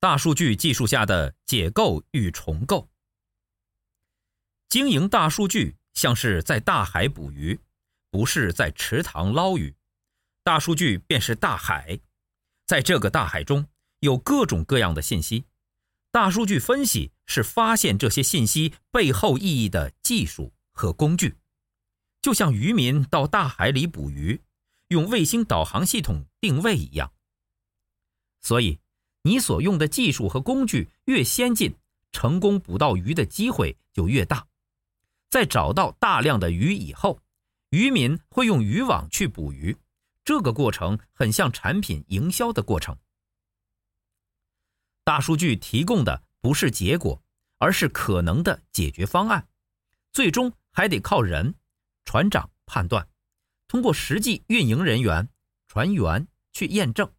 大数据技术下的解构与重构。经营大数据像是在大海捕鱼，不是在池塘捞鱼。大数据便是大海，在这个大海中有各种各样的信息。大数据分析是发现这些信息背后意义的技术和工具，就像渔民到大海里捕鱼，用卫星导航系统定位一样。所以。你所用的技术和工具越先进，成功捕到鱼的机会就越大。在找到大量的鱼以后，渔民会用渔网去捕鱼，这个过程很像产品营销的过程。大数据提供的不是结果，而是可能的解决方案，最终还得靠人、船长判断，通过实际运营人员、船员去验证。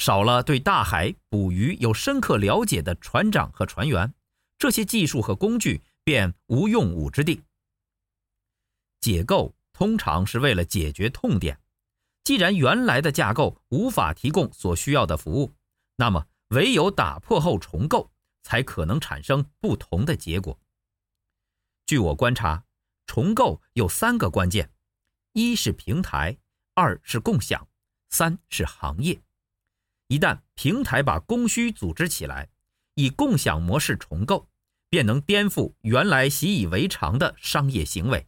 少了对大海捕鱼有深刻了解的船长和船员，这些技术和工具便无用武之地。解构通常是为了解决痛点，既然原来的架构无法提供所需要的服务，那么唯有打破后重构，才可能产生不同的结果。据我观察，重构有三个关键：一是平台，二是共享，三是行业。一旦平台把供需组织起来，以共享模式重构，便能颠覆原来习以为常的商业行为。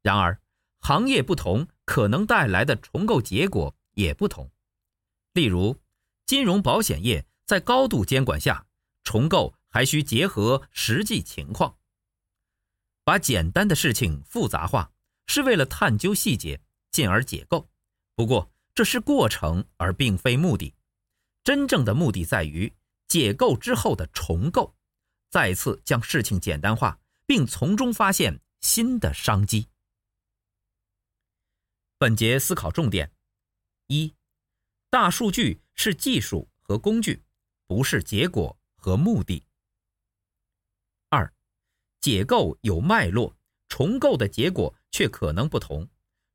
然而，行业不同，可能带来的重构结果也不同。例如，金融保险业在高度监管下，重构还需结合实际情况。把简单的事情复杂化，是为了探究细节，进而解构。不过，这是过程，而并非目的。真正的目的在于解构之后的重构，再次将事情简单化，并从中发现新的商机。本节思考重点：一、大数据是技术和工具，不是结果和目的。二、解构有脉络，重构的结果却可能不同。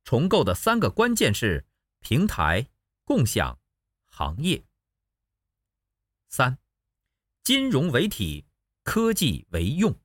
重构的三个关键是平台、共享、行业。三，金融为体，科技为用。